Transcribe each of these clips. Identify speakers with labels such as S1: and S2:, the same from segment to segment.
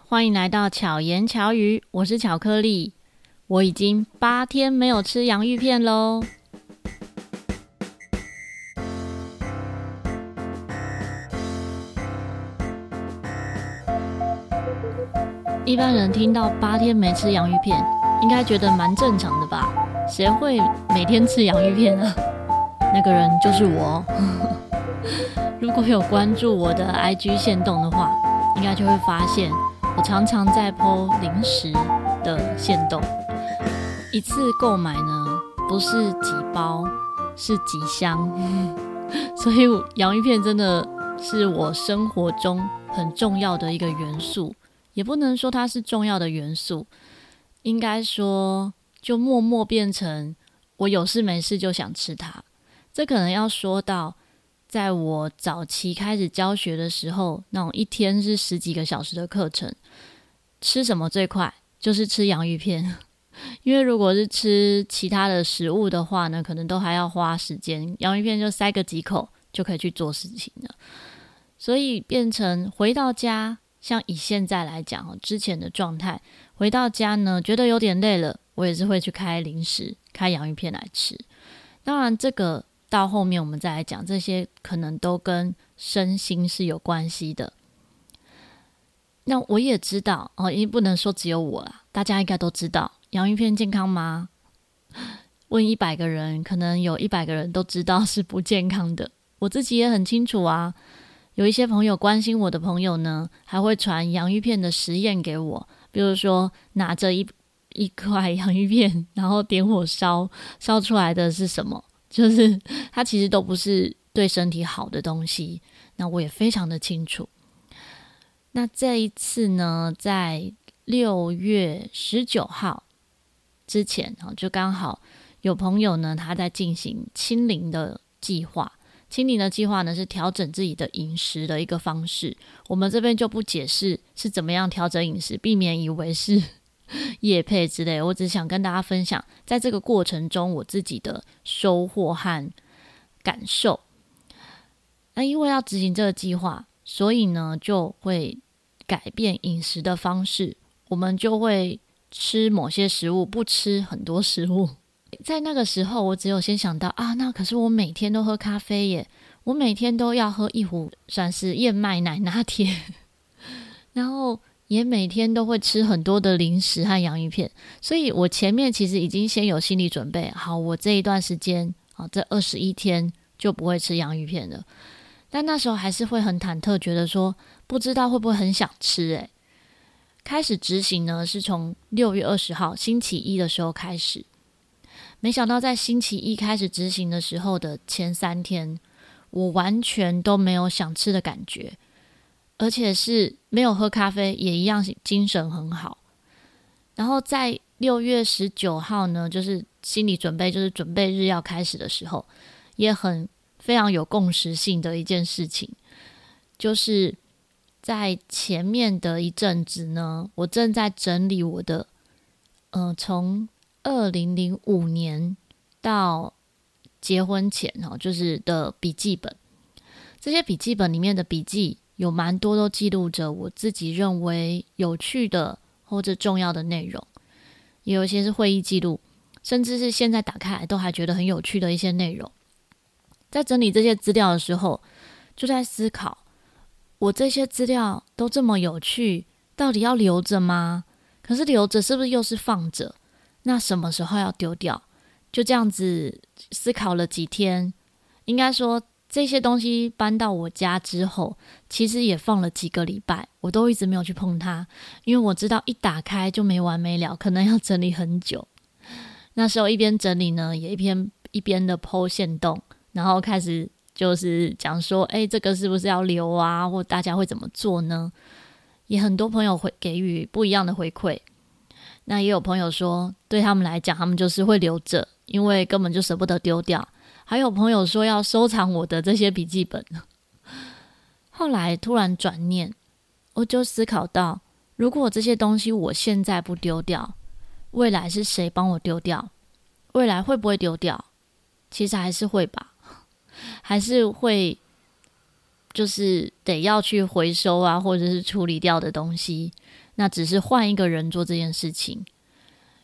S1: 欢迎来到巧言巧语，我是巧克力。我已经八天没有吃洋芋片喽。一般人听到八天没吃洋芋片，应该觉得蛮正常的吧？谁会每天吃洋芋片啊？那个人就是我。如果有关注我的 IG 限动的话，应该就会发现我常常在 po 零食的限动。一次购买呢，不是几包，是几箱，所以洋芋片真的是我生活中很重要的一个元素，也不能说它是重要的元素，应该说就默默变成我有事没事就想吃它。这可能要说到在我早期开始教学的时候，那种一天是十几个小时的课程，吃什么最快？就是吃洋芋片。因为如果是吃其他的食物的话呢，可能都还要花时间。洋芋片就塞个几口就可以去做事情了，所以变成回到家，像以现在来讲，之前的状态，回到家呢，觉得有点累了，我也是会去开零食，开洋芋片来吃。当然，这个到后面我们再来讲，这些可能都跟身心是有关系的。那我也知道哦，因为不能说只有我啦，大家应该都知道。洋芋片健康吗？问一百个人，可能有一百个人都知道是不健康的。我自己也很清楚啊。有一些朋友关心我的朋友呢，还会传洋芋片的实验给我，比如说拿着一一块洋芋片，然后点火烧，烧出来的是什么？就是它其实都不是对身体好的东西。那我也非常的清楚。那这一次呢，在六月十九号。之前啊，就刚好有朋友呢，他在进行清零的计划。清零的计划呢，是调整自己的饮食的一个方式。我们这边就不解释是怎么样调整饮食，避免以为是 业配之类。我只想跟大家分享，在这个过程中我自己的收获和感受。那因为要执行这个计划，所以呢，就会改变饮食的方式。我们就会。吃某些食物，不吃很多食物。在那个时候，我只有先想到啊，那可是我每天都喝咖啡耶，我每天都要喝一壶算是燕麦奶拿铁，然后也每天都会吃很多的零食和洋芋片。所以我前面其实已经先有心理准备，好，我这一段时间啊，这二十一天就不会吃洋芋片了。但那时候还是会很忐忑，觉得说不知道会不会很想吃诶。开始执行呢，是从六月二十号星期一的时候开始。没想到在星期一开始执行的时候的前三天，我完全都没有想吃的感觉，而且是没有喝咖啡，也一样精神很好。然后在六月十九号呢，就是心理准备，就是准备日要开始的时候，也很非常有共识性的一件事情，就是。在前面的一阵子呢，我正在整理我的，呃，从二零零五年到结婚前哦，就是的笔记本。这些笔记本里面的笔记有蛮多都记录着我自己认为有趣的或者重要的内容，也有一些是会议记录，甚至是现在打开来都还觉得很有趣的一些内容。在整理这些资料的时候，就在思考。我这些资料都这么有趣，到底要留着吗？可是留着是不是又是放着？那什么时候要丢掉？就这样子思考了几天，应该说这些东西搬到我家之后，其实也放了几个礼拜，我都一直没有去碰它，因为我知道一打开就没完没了，可能要整理很久。那时候一边整理呢，也一边一边的剖线洞，然后开始。就是讲说，哎，这个是不是要留啊？或大家会怎么做呢？也很多朋友会给予不一样的回馈。那也有朋友说，对他们来讲，他们就是会留着，因为根本就舍不得丢掉。还有朋友说要收藏我的这些笔记本。后来突然转念，我就思考到，如果这些东西我现在不丢掉，未来是谁帮我丢掉？未来会不会丢掉？其实还是会吧。还是会就是得要去回收啊，或者是处理掉的东西，那只是换一个人做这件事情。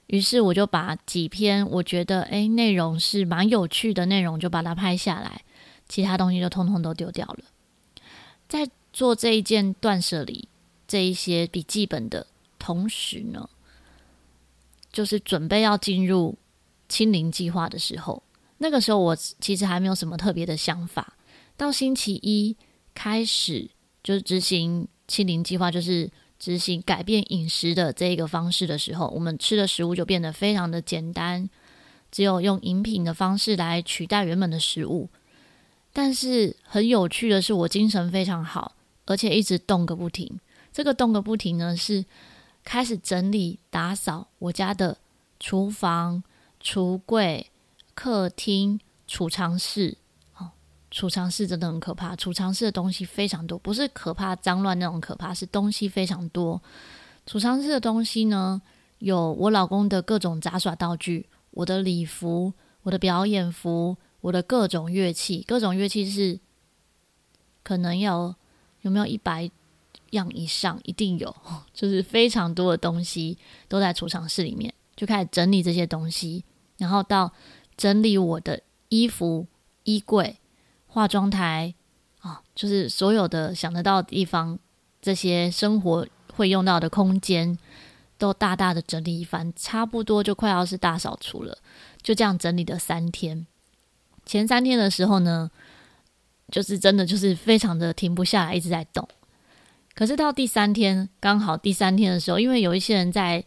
S1: 于是我就把几篇我觉得诶内容是蛮有趣的内容，就把它拍下来，其他东西就通通都丢掉了。在做这一件断舍离这一些笔记本的同时呢，就是准备要进入清零计划的时候，那个时候我其实还没有什么特别的想法。到星期一开始就是执行清零计划，就是。执行改变饮食的这个方式的时候，我们吃的食物就变得非常的简单，只有用饮品的方式来取代原本的食物。但是很有趣的是，我精神非常好，而且一直动个不停。这个动个不停呢，是开始整理打扫我家的厨房、橱柜、客厅、储藏室。储藏室真的很可怕，储藏室的东西非常多，不是可怕脏乱那种可怕，是东西非常多。储藏室的东西呢，有我老公的各种杂耍道具，我的礼服，我的表演服，我的各种乐器，各种乐器是可能要有没有一百样以上，一定有，就是非常多的东西都在储藏室里面，就开始整理这些东西，然后到整理我的衣服、衣柜。化妆台啊、就是所有的想得到的地方，这些生活会用到的空间，都大大的整理一番，差不多就快要是大扫除了。就这样整理了三天，前三天的时候呢，就是真的就是非常的停不下来，一直在动。可是到第三天，刚好第三天的时候，因为有一些人在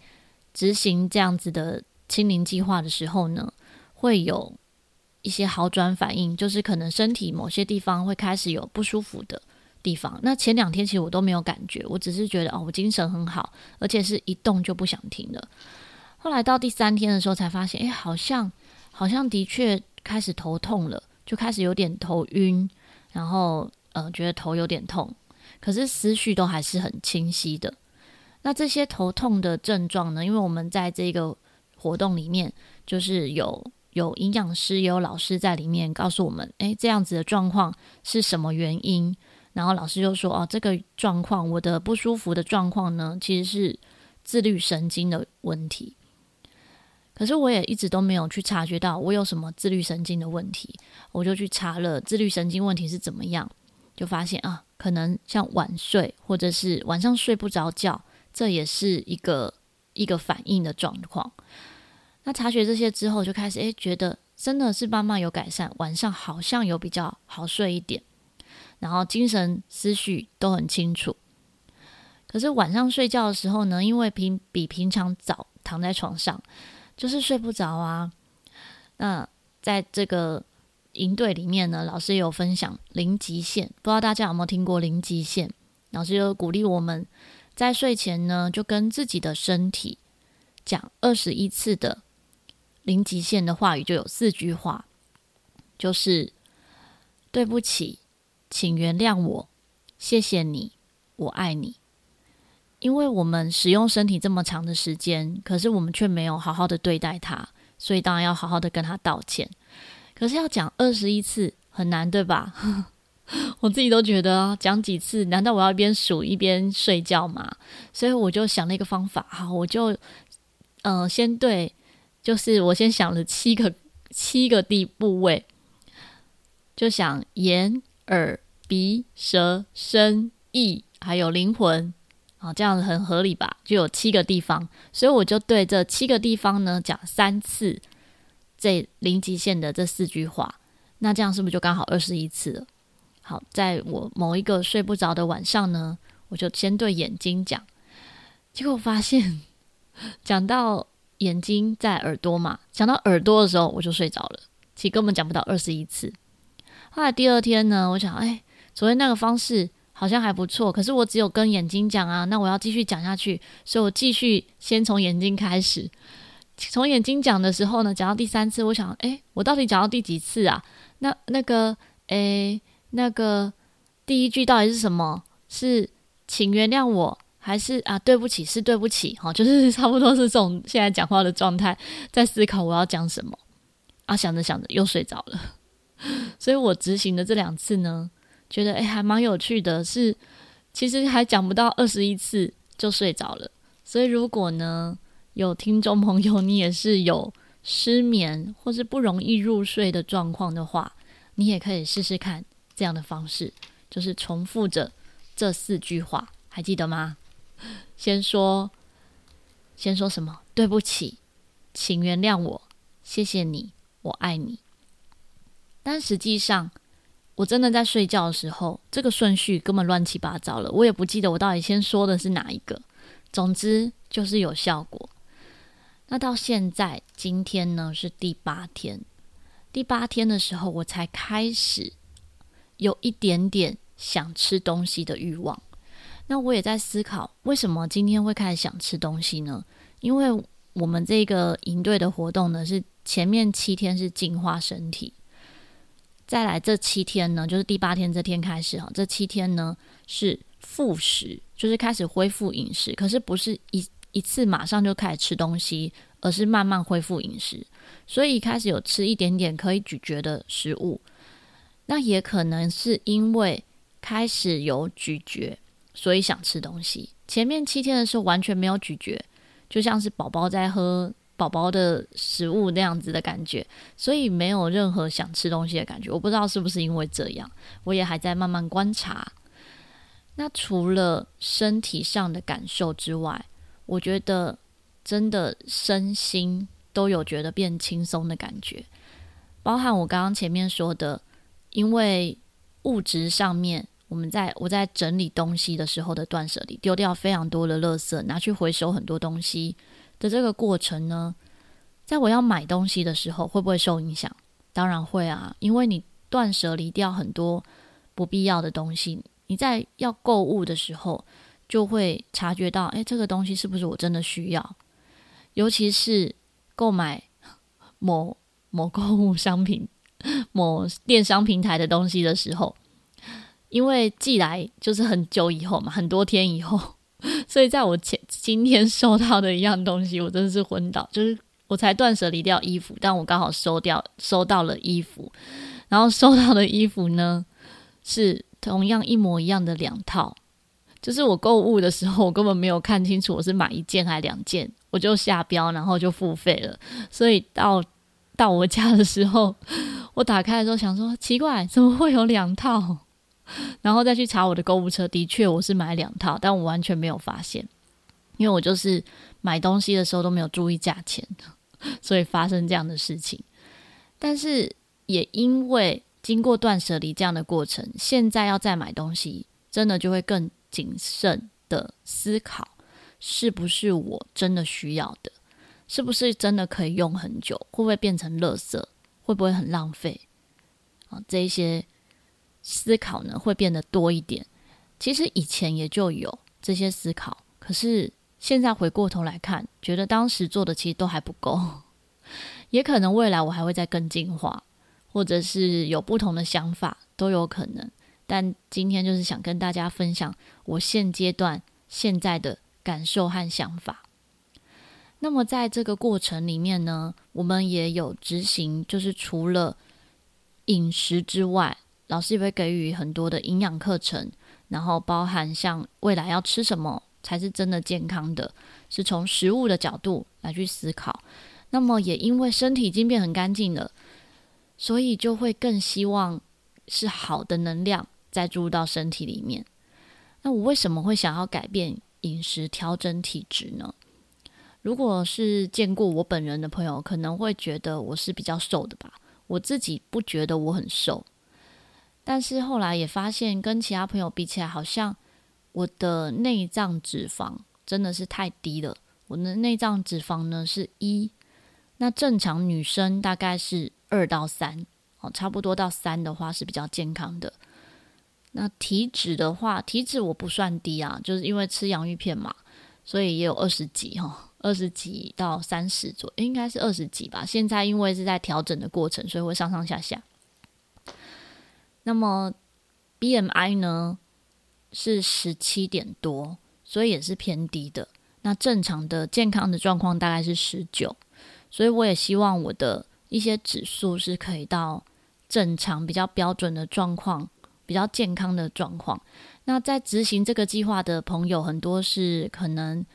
S1: 执行这样子的清零计划的时候呢，会有。一些好转反应，就是可能身体某些地方会开始有不舒服的地方。那前两天其实我都没有感觉，我只是觉得哦，我精神很好，而且是一动就不想停了。后来到第三天的时候才发现，哎，好像好像的确开始头痛了，就开始有点头晕，然后呃觉得头有点痛，可是思绪都还是很清晰的。那这些头痛的症状呢，因为我们在这个活动里面就是有。有营养师，也有老师在里面告诉我们，诶，这样子的状况是什么原因？然后老师就说，哦，这个状况，我的不舒服的状况呢，其实是自律神经的问题。可是我也一直都没有去察觉到我有什么自律神经的问题，我就去查了自律神经问题是怎么样，就发现啊，可能像晚睡或者是晚上睡不着觉，这也是一个一个反应的状况。那察觉这些之后，就开始诶，觉得真的是慢慢有改善，晚上好像有比较好睡一点，然后精神思绪都很清楚。可是晚上睡觉的时候呢，因为平比平常早躺在床上，就是睡不着啊。那在这个营队里面呢，老师有分享零极限，不知道大家有没有听过零极限？老师有鼓励我们在睡前呢，就跟自己的身体讲二十一次的。零极限的话语就有四句话，就是对不起，请原谅我，谢谢你，我爱你。因为我们使用身体这么长的时间，可是我们却没有好好的对待它，所以当然要好好的跟他道歉。可是要讲二十一次很难，对吧？我自己都觉得讲几次，难道我要一边数一边睡觉吗？所以我就想了一个方法，好，我就嗯、先对。就是我先想了七个七个地部位，就想眼、耳、鼻、舌、身、意，还有灵魂，啊，这样子很合理吧？就有七个地方，所以我就对这七个地方呢讲三次这零极限的这四句话，那这样是不是就刚好二十一次了？好，在我某一个睡不着的晚上呢，我就先对眼睛讲，结果发现讲到。眼睛在耳朵嘛，讲到耳朵的时候我就睡着了，其实根本讲不到二十一次。后来第二天呢，我想，哎，昨天那个方式好像还不错，可是我只有跟眼睛讲啊，那我要继续讲下去，所以我继续先从眼睛开始。从眼睛讲的时候呢，讲到第三次，我想，哎，我到底讲到第几次啊？那那个，哎，那个第一句到底是什么？是请原谅我。还是啊，对不起，是对不起，哈，就是 差不多是这种现在讲话的状态，在思考我要讲什么啊，想着想着又睡着了，所以我执行的这两次呢，觉得诶还蛮有趣的是，是其实还讲不到二十一次就睡着了。所以如果呢，有听众朋友，你也是有失眠或是不容易入睡的状况的话，你也可以试试看这样的方式，就是重复着这四句话，还记得吗？先说，先说什么？对不起，请原谅我，谢谢你，我爱你。但实际上，我真的在睡觉的时候，这个顺序根本乱七八糟了，我也不记得我到底先说的是哪一个。总之就是有效果。那到现在，今天呢是第八天。第八天的时候，我才开始有一点点想吃东西的欲望。那我也在思考，为什么今天会开始想吃东西呢？因为我们这个营队的活动呢，是前面七天是净化身体，再来这七天呢，就是第八天这天开始哈，这七天呢是复食，就是开始恢复饮食，可是不是一。一次马上就开始吃东西，而是慢慢恢复饮食，所以开始有吃一点点可以咀嚼的食物。那也可能是因为开始有咀嚼，所以想吃东西。前面七天的时候完全没有咀嚼，就像是宝宝在喝宝宝的食物那样子的感觉，所以没有任何想吃东西的感觉。我不知道是不是因为这样，我也还在慢慢观察。那除了身体上的感受之外，我觉得真的身心都有觉得变轻松的感觉，包含我刚刚前面说的，因为物质上面，我们在我在整理东西的时候的断舍离，丢掉非常多的垃圾，拿去回收很多东西的这个过程呢，在我要买东西的时候，会不会受影响？当然会啊，因为你断舍离掉很多不必要的东西，你在要购物的时候。就会察觉到，哎，这个东西是不是我真的需要？尤其是购买某某购物商品、某电商平台的东西的时候，因为寄来就是很久以后嘛，很多天以后，所以在我前今天收到的一样东西，我真的是昏倒。就是我才断舍离掉衣服，但我刚好收掉收到了衣服，然后收到的衣服呢，是同样一模一样的两套。就是我购物的时候，我根本没有看清楚我是买一件还两件，我就下标，然后就付费了。所以到到我家的时候，我打开的时候想说奇怪，怎么会有两套？然后再去查我的购物车，的确我是买两套，但我完全没有发现，因为我就是买东西的时候都没有注意价钱，所以发生这样的事情。但是也因为经过断舍离这样的过程，现在要再买东西，真的就会更。谨慎的思考，是不是我真的需要的？是不是真的可以用很久？会不会变成垃圾？会不会很浪费？啊，这一些思考呢，会变得多一点。其实以前也就有这些思考，可是现在回过头来看，觉得当时做的其实都还不够。也可能未来我还会再更进化，或者是有不同的想法，都有可能。但今天就是想跟大家分享我现阶段现在的感受和想法。那么在这个过程里面呢，我们也有执行，就是除了饮食之外，老师也会给予很多的营养课程，然后包含像未来要吃什么才是真的健康的，是从食物的角度来去思考。那么也因为身体已经变很干净了，所以就会更希望是好的能量。再注入到身体里面，那我为什么会想要改变饮食、调整体质呢？如果是见过我本人的朋友，可能会觉得我是比较瘦的吧。我自己不觉得我很瘦，但是后来也发现，跟其他朋友比起来，好像我的内脏脂肪真的是太低了。我的内脏脂肪呢是一，那正常女生大概是二到三，哦，差不多到三的话是比较健康的。那体脂的话，体脂我不算低啊，就是因为吃洋芋片嘛，所以也有二十几哈，二十几到三十左右，应该是二十几吧。现在因为是在调整的过程，所以会上上下下。那么 BMI 呢是十七点多，所以也是偏低的。那正常的健康的状况大概是十九，所以我也希望我的一些指数是可以到正常比较标准的状况。比较健康的状况。那在执行这个计划的朋友，很多是可能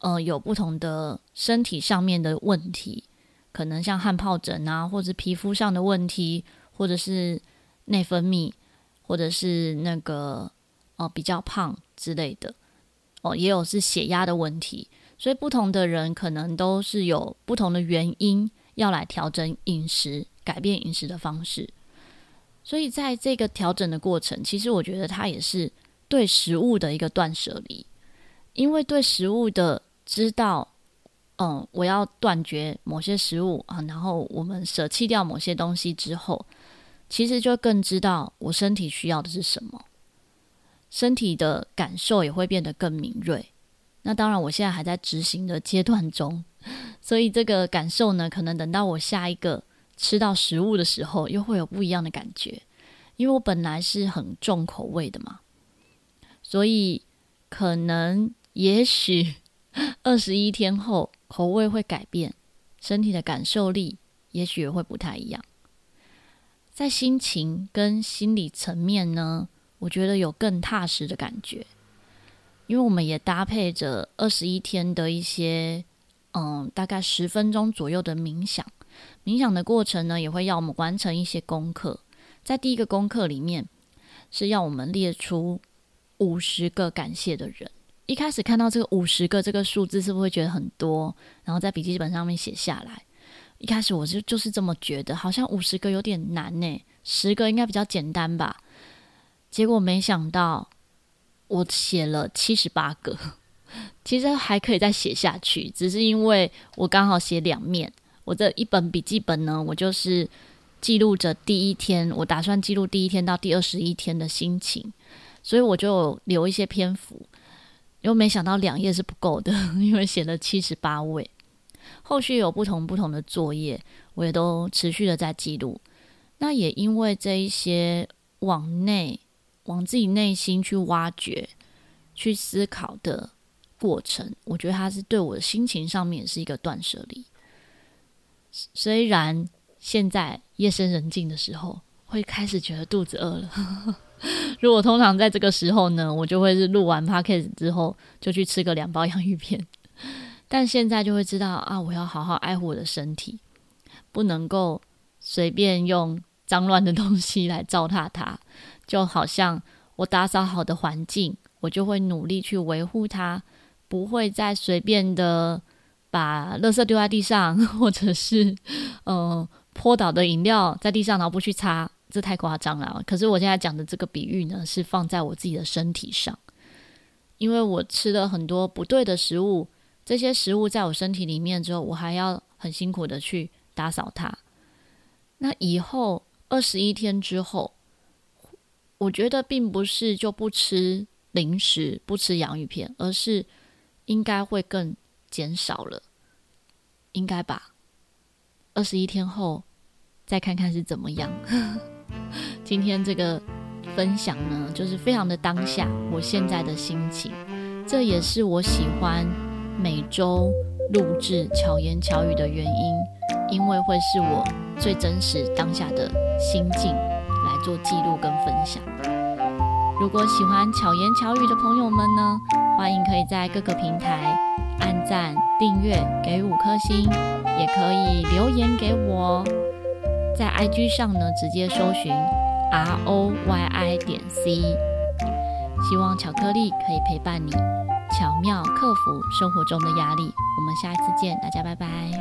S1: 呃有不同的身体上面的问题，可能像汗疱疹啊，或者皮肤上的问题，或者是内分泌，或者是那个哦、比较胖之类的哦，也有是血压的问题。所以不同的人可能都是有不同的原因要来调整饮食，改变饮食的方式。所以在这个调整的过程，其实我觉得它也是对食物的一个断舍离，因为对食物的知道，嗯，我要断绝某些食物啊，然后我们舍弃掉某些东西之后，其实就更知道我身体需要的是什么，身体的感受也会变得更敏锐。那当然，我现在还在执行的阶段中，所以这个感受呢，可能等到我下一个吃到食物的时候，又会有不一样的感觉。因为我本来是很重口味的嘛，所以可能也许 二十一天后口味会改变，身体的感受力也许也会不太一样。在心情跟心理层面呢，我觉得有更踏实的感觉。因为我们也搭配着二十一天的一些，嗯，大概十分钟左右的冥想。冥想的过程呢，也会要我们完成一些功课。在第一个功课里面，是要我们列出五十个感谢的人。一开始看到这个五十个这个数字，是不是会觉得很多？然后在笔记本上面写下来。一开始我就就是这么觉得，好像五十个有点难呢，十个应该比较简单吧。结果没想到。我写了七十八个，其实还可以再写下去，只是因为我刚好写两面。我这一本笔记本呢，我就是记录着第一天，我打算记录第一天到第二十一天的心情，所以我就留一些篇幅。又没想到两页是不够的，因为写了七十八位。后续有不同不同的作业，我也都持续的在记录。那也因为这一些往内。往自己内心去挖掘、去思考的过程，我觉得它是对我的心情上面也是一个断舍离。虽然现在夜深人静的时候，会开始觉得肚子饿了。如果通常在这个时候呢，我就会是录完 podcast 之后就去吃个两包洋芋片。但现在就会知道啊，我要好好爱护我的身体，不能够随便用脏乱的东西来糟蹋它。就好像我打扫好的环境，我就会努力去维护它，不会再随便的把垃圾丢在地上，或者是嗯 泼倒的饮料在地上，然后不去擦，这太夸张了。可是我现在讲的这个比喻呢，是放在我自己的身体上，因为我吃了很多不对的食物，这些食物在我身体里面之后，我还要很辛苦的去打扫它。那以后二十一天之后。我觉得并不是就不吃零食、不吃洋芋片，而是应该会更减少了，应该吧？二十一天后再看看是怎么样。今天这个分享呢，就是非常的当下，我现在的心情，这也是我喜欢每周录制巧言巧语的原因，因为会是我最真实当下的心境来。做记录跟分享。如果喜欢巧言巧语的朋友们呢，欢迎可以在各个平台按赞、订阅、给五颗星，也可以留言给我。在 IG 上呢，直接搜寻 R O Y I 点 C。希望巧克力可以陪伴你，巧妙克服生活中的压力。我们下一次见，大家拜拜。